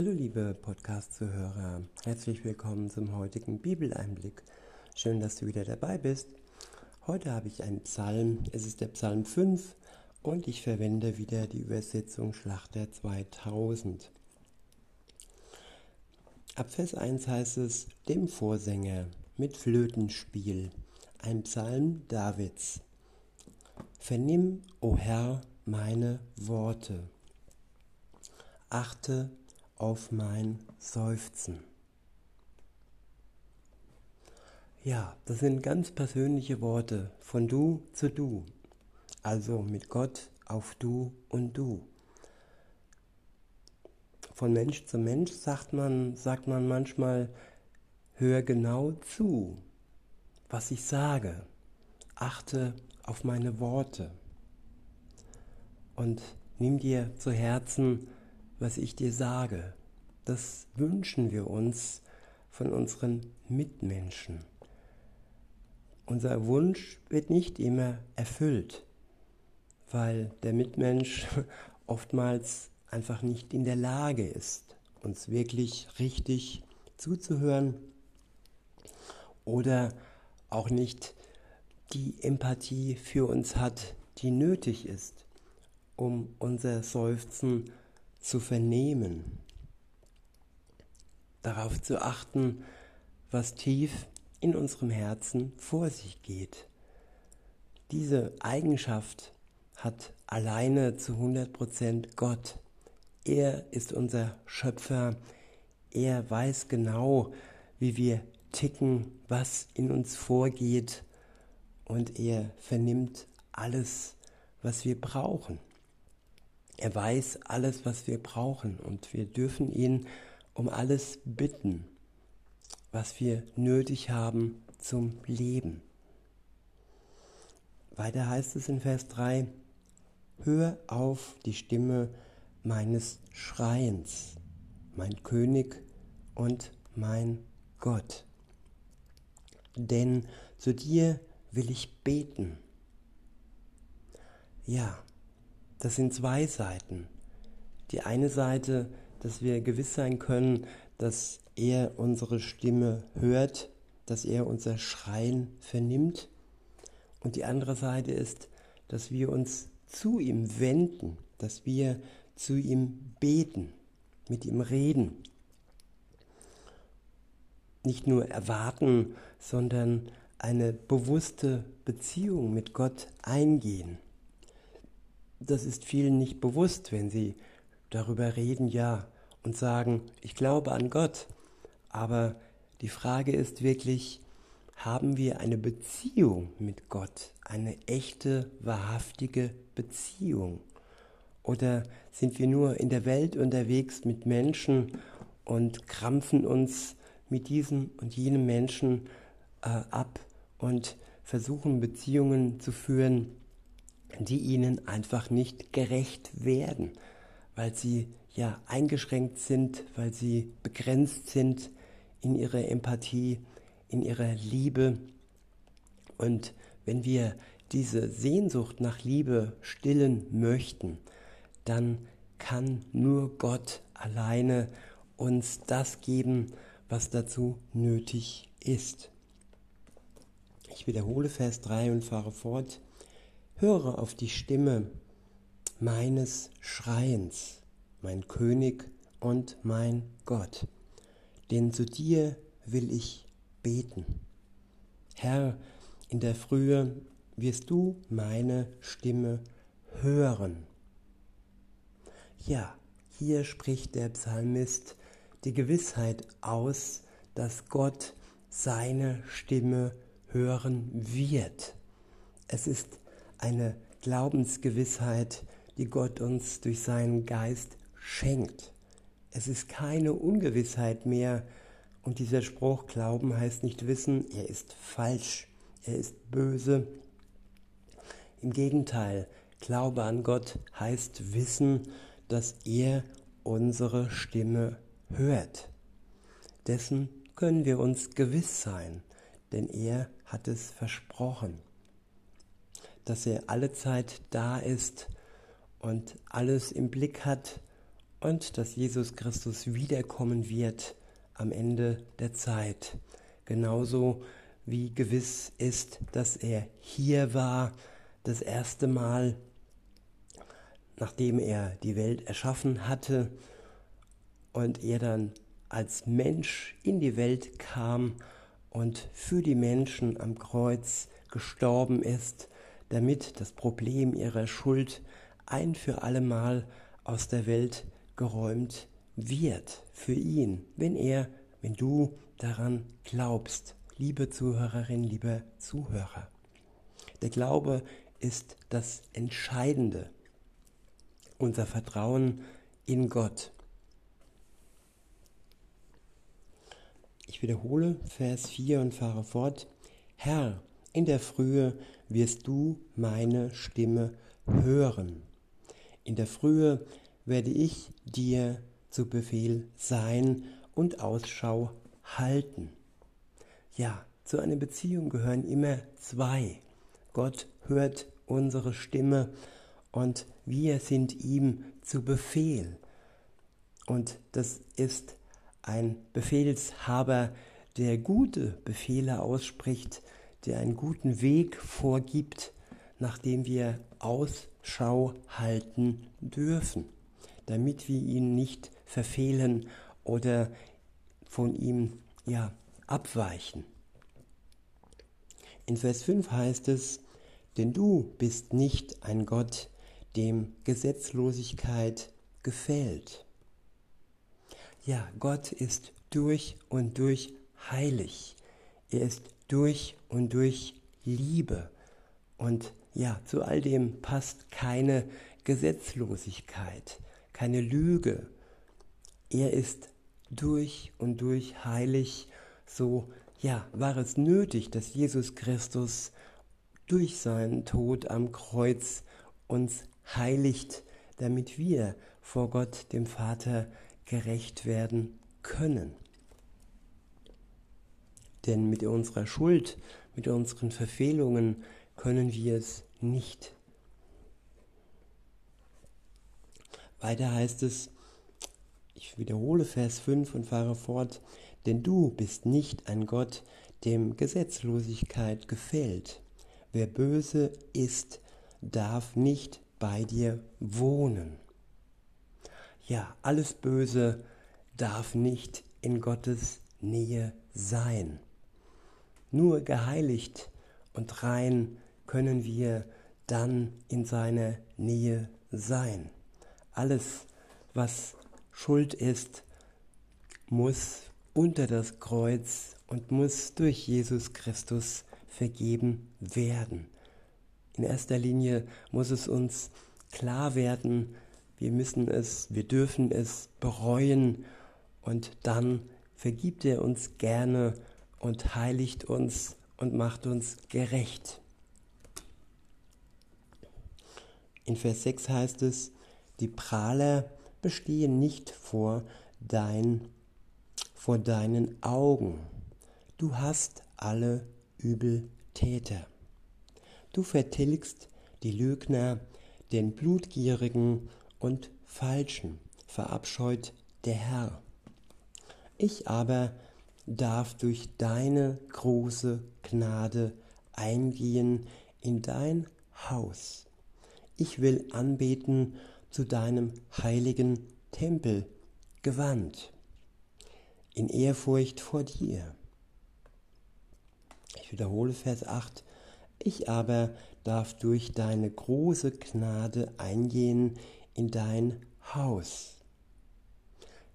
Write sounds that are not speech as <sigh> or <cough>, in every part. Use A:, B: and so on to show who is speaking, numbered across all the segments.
A: Hallo liebe Podcast-Zuhörer, herzlich willkommen zum heutigen Bibeleinblick. Schön, dass du wieder dabei bist. Heute habe ich einen Psalm, es ist der Psalm 5 und ich verwende wieder die Übersetzung Schlachter 2000. Ab Vers 1 heißt es, dem Vorsänger mit Flötenspiel, ein Psalm Davids. Vernimm, o Herr, meine Worte. Achte auf mein Seufzen. Ja, das sind ganz persönliche Worte von du zu du, also mit Gott auf du und du. Von Mensch zu Mensch sagt man, sagt man manchmal, hör genau zu, was ich sage, achte auf meine Worte und nimm dir zu Herzen, was ich dir sage. Das wünschen wir uns von unseren Mitmenschen. Unser Wunsch wird nicht immer erfüllt, weil der Mitmensch <laughs> oftmals einfach nicht in der Lage ist, uns wirklich richtig zuzuhören oder auch nicht die Empathie für uns hat, die nötig ist, um unser Seufzen zu vernehmen, darauf zu achten, was tief in unserem Herzen vor sich geht. Diese Eigenschaft hat alleine zu 100% Gott. Er ist unser Schöpfer. Er weiß genau, wie wir ticken, was in uns vorgeht und er vernimmt alles, was wir brauchen. Er weiß alles, was wir brauchen und wir dürfen ihn um alles bitten, was wir nötig haben zum Leben. Weiter heißt es in Vers 3, Hör auf die Stimme meines Schreiens, mein König und mein Gott. Denn zu dir will ich beten. Ja, das sind zwei Seiten. Die eine Seite, dass wir gewiss sein können, dass er unsere Stimme hört, dass er unser Schreien vernimmt. Und die andere Seite ist, dass wir uns zu ihm wenden, dass wir zu ihm beten, mit ihm reden. Nicht nur erwarten, sondern eine bewusste Beziehung mit Gott eingehen das ist vielen nicht bewusst, wenn sie darüber reden, ja, und sagen, ich glaube an Gott. Aber die Frage ist wirklich, haben wir eine Beziehung mit Gott, eine echte, wahrhaftige Beziehung? Oder sind wir nur in der Welt unterwegs mit Menschen und krampfen uns mit diesem und jenem Menschen äh, ab und versuchen Beziehungen zu führen, die ihnen einfach nicht gerecht werden, weil sie ja eingeschränkt sind, weil sie begrenzt sind in ihrer Empathie, in ihrer Liebe. Und wenn wir diese Sehnsucht nach Liebe stillen möchten, dann kann nur Gott alleine uns das geben, was dazu nötig ist. Ich wiederhole Vers 3 und fahre fort höre auf die Stimme meines Schreiens, mein König und mein Gott, denn zu dir will ich beten. Herr, in der Frühe wirst du meine Stimme hören. Ja, hier spricht der Psalmist die Gewissheit aus, dass Gott seine Stimme hören wird. Es ist eine Glaubensgewissheit, die Gott uns durch seinen Geist schenkt. Es ist keine Ungewissheit mehr. Und dieser Spruch, Glauben heißt nicht wissen, er ist falsch, er ist böse. Im Gegenteil, Glaube an Gott heißt wissen, dass er unsere Stimme hört. Dessen können wir uns gewiss sein, denn er hat es versprochen dass er alle Zeit da ist und alles im Blick hat und dass Jesus Christus wiederkommen wird am Ende der Zeit. Genauso wie gewiss ist, dass er hier war, das erste Mal, nachdem er die Welt erschaffen hatte und er dann als Mensch in die Welt kam und für die Menschen am Kreuz gestorben ist, damit das Problem ihrer Schuld ein für allemal aus der Welt geräumt wird für ihn, wenn er, wenn du daran glaubst, liebe Zuhörerin, lieber Zuhörer. Der Glaube ist das Entscheidende, unser Vertrauen in Gott. Ich wiederhole Vers 4 und fahre fort. Herr, in der Frühe wirst du meine Stimme hören. In der Frühe werde ich dir zu Befehl sein und Ausschau halten. Ja, zu einer Beziehung gehören immer zwei. Gott hört unsere Stimme und wir sind ihm zu Befehl. Und das ist ein Befehlshaber, der gute Befehle ausspricht, der einen guten Weg vorgibt, nach dem wir Ausschau halten dürfen, damit wir ihn nicht verfehlen oder von ihm ja abweichen. In Vers 5 heißt es, denn du bist nicht ein Gott, dem Gesetzlosigkeit gefällt. Ja, Gott ist durch und durch heilig. Er ist durch und durch Liebe. Und ja, zu all dem passt keine Gesetzlosigkeit, keine Lüge. Er ist durch und durch heilig. So, ja, war es nötig, dass Jesus Christus durch seinen Tod am Kreuz uns heiligt, damit wir vor Gott, dem Vater, gerecht werden können. Denn mit unserer Schuld, mit unseren Verfehlungen können wir es nicht. Weiter heißt es, ich wiederhole Vers 5 und fahre fort, denn du bist nicht ein Gott, dem Gesetzlosigkeit gefällt. Wer böse ist, darf nicht bei dir wohnen. Ja, alles Böse darf nicht in Gottes Nähe sein. Nur geheiligt und rein können wir dann in seiner Nähe sein. Alles, was Schuld ist, muss unter das Kreuz und muss durch Jesus Christus vergeben werden. In erster Linie muss es uns klar werden, wir müssen es, wir dürfen es bereuen und dann vergibt er uns gerne und heiligt uns und macht uns gerecht. In Vers 6 heißt es, die Prahler bestehen nicht vor, dein, vor deinen Augen. Du hast alle Übeltäter. Du vertilgst die Lügner, den Blutgierigen und Falschen, verabscheut der Herr. Ich aber darf durch deine große Gnade eingehen in dein Haus. Ich will anbeten zu deinem heiligen Tempel gewandt, in Ehrfurcht vor dir. Ich wiederhole Vers 8. Ich aber darf durch deine große Gnade eingehen in dein Haus.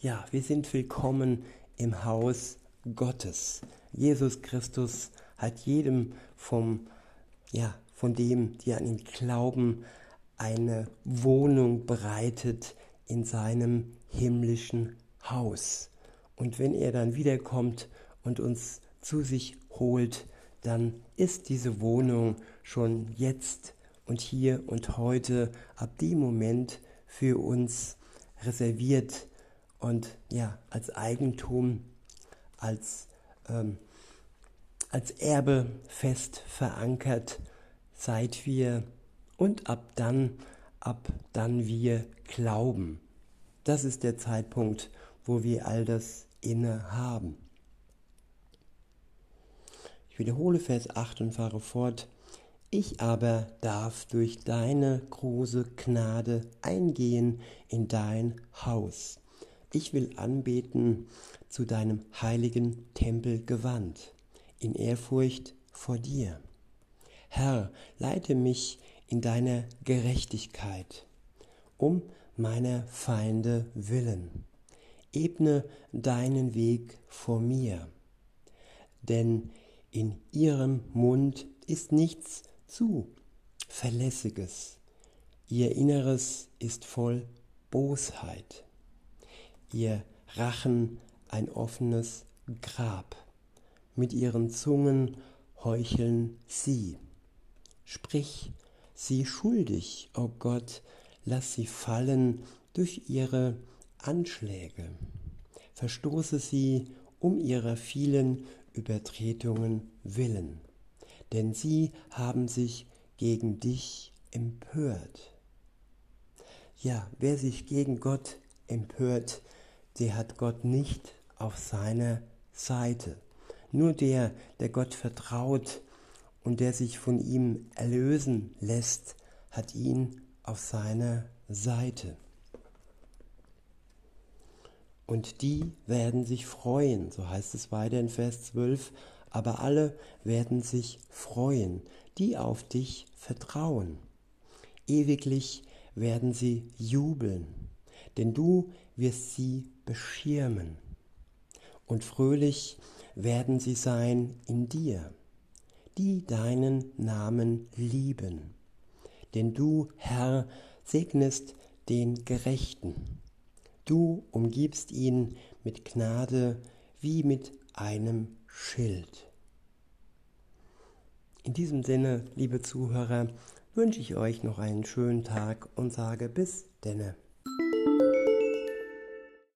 A: Ja, wir sind willkommen im Haus Gottes. Jesus Christus hat jedem vom, ja, von dem, die an ihn glauben, eine Wohnung bereitet in seinem himmlischen Haus. Und wenn er dann wiederkommt und uns zu sich holt, dann ist diese Wohnung schon jetzt und hier und heute ab dem Moment für uns reserviert und ja, als Eigentum, als, ähm, als Erbe fest verankert, seit wir und ab dann, ab dann wir glauben. Das ist der Zeitpunkt, wo wir all das inne haben. Ich wiederhole Vers 8 und fahre fort. Ich aber darf durch deine große Gnade eingehen in dein Haus. Ich will anbeten zu deinem heiligen Tempel gewandt, in Ehrfurcht vor dir. Herr, leite mich in deiner Gerechtigkeit, um meiner Feinde willen. Ebne deinen Weg vor mir, denn in ihrem Mund ist nichts zu Verlässiges. Ihr Inneres ist voll Bosheit. Ihr Rachen ein offenes Grab. Mit ihren Zungen heucheln sie. Sprich sie schuldig, o oh Gott, lass sie fallen durch ihre Anschläge. Verstoße sie um ihrer vielen Übertretungen willen, denn sie haben sich gegen dich empört. Ja, wer sich gegen Gott empört, der hat Gott nicht auf seiner Seite. Nur der, der Gott vertraut und der sich von ihm erlösen lässt, hat ihn auf seiner Seite. Und die werden sich freuen, so heißt es weiter in Vers 12, aber alle werden sich freuen, die auf dich vertrauen. Ewiglich werden sie jubeln, denn du wirst sie beschirmen. Und fröhlich werden sie sein in dir die deinen Namen lieben. Denn du, Herr, segnest den Gerechten. Du umgibst ihn mit Gnade wie mit einem Schild. In diesem Sinne, liebe Zuhörer, wünsche ich euch noch einen schönen Tag und sage bis denne.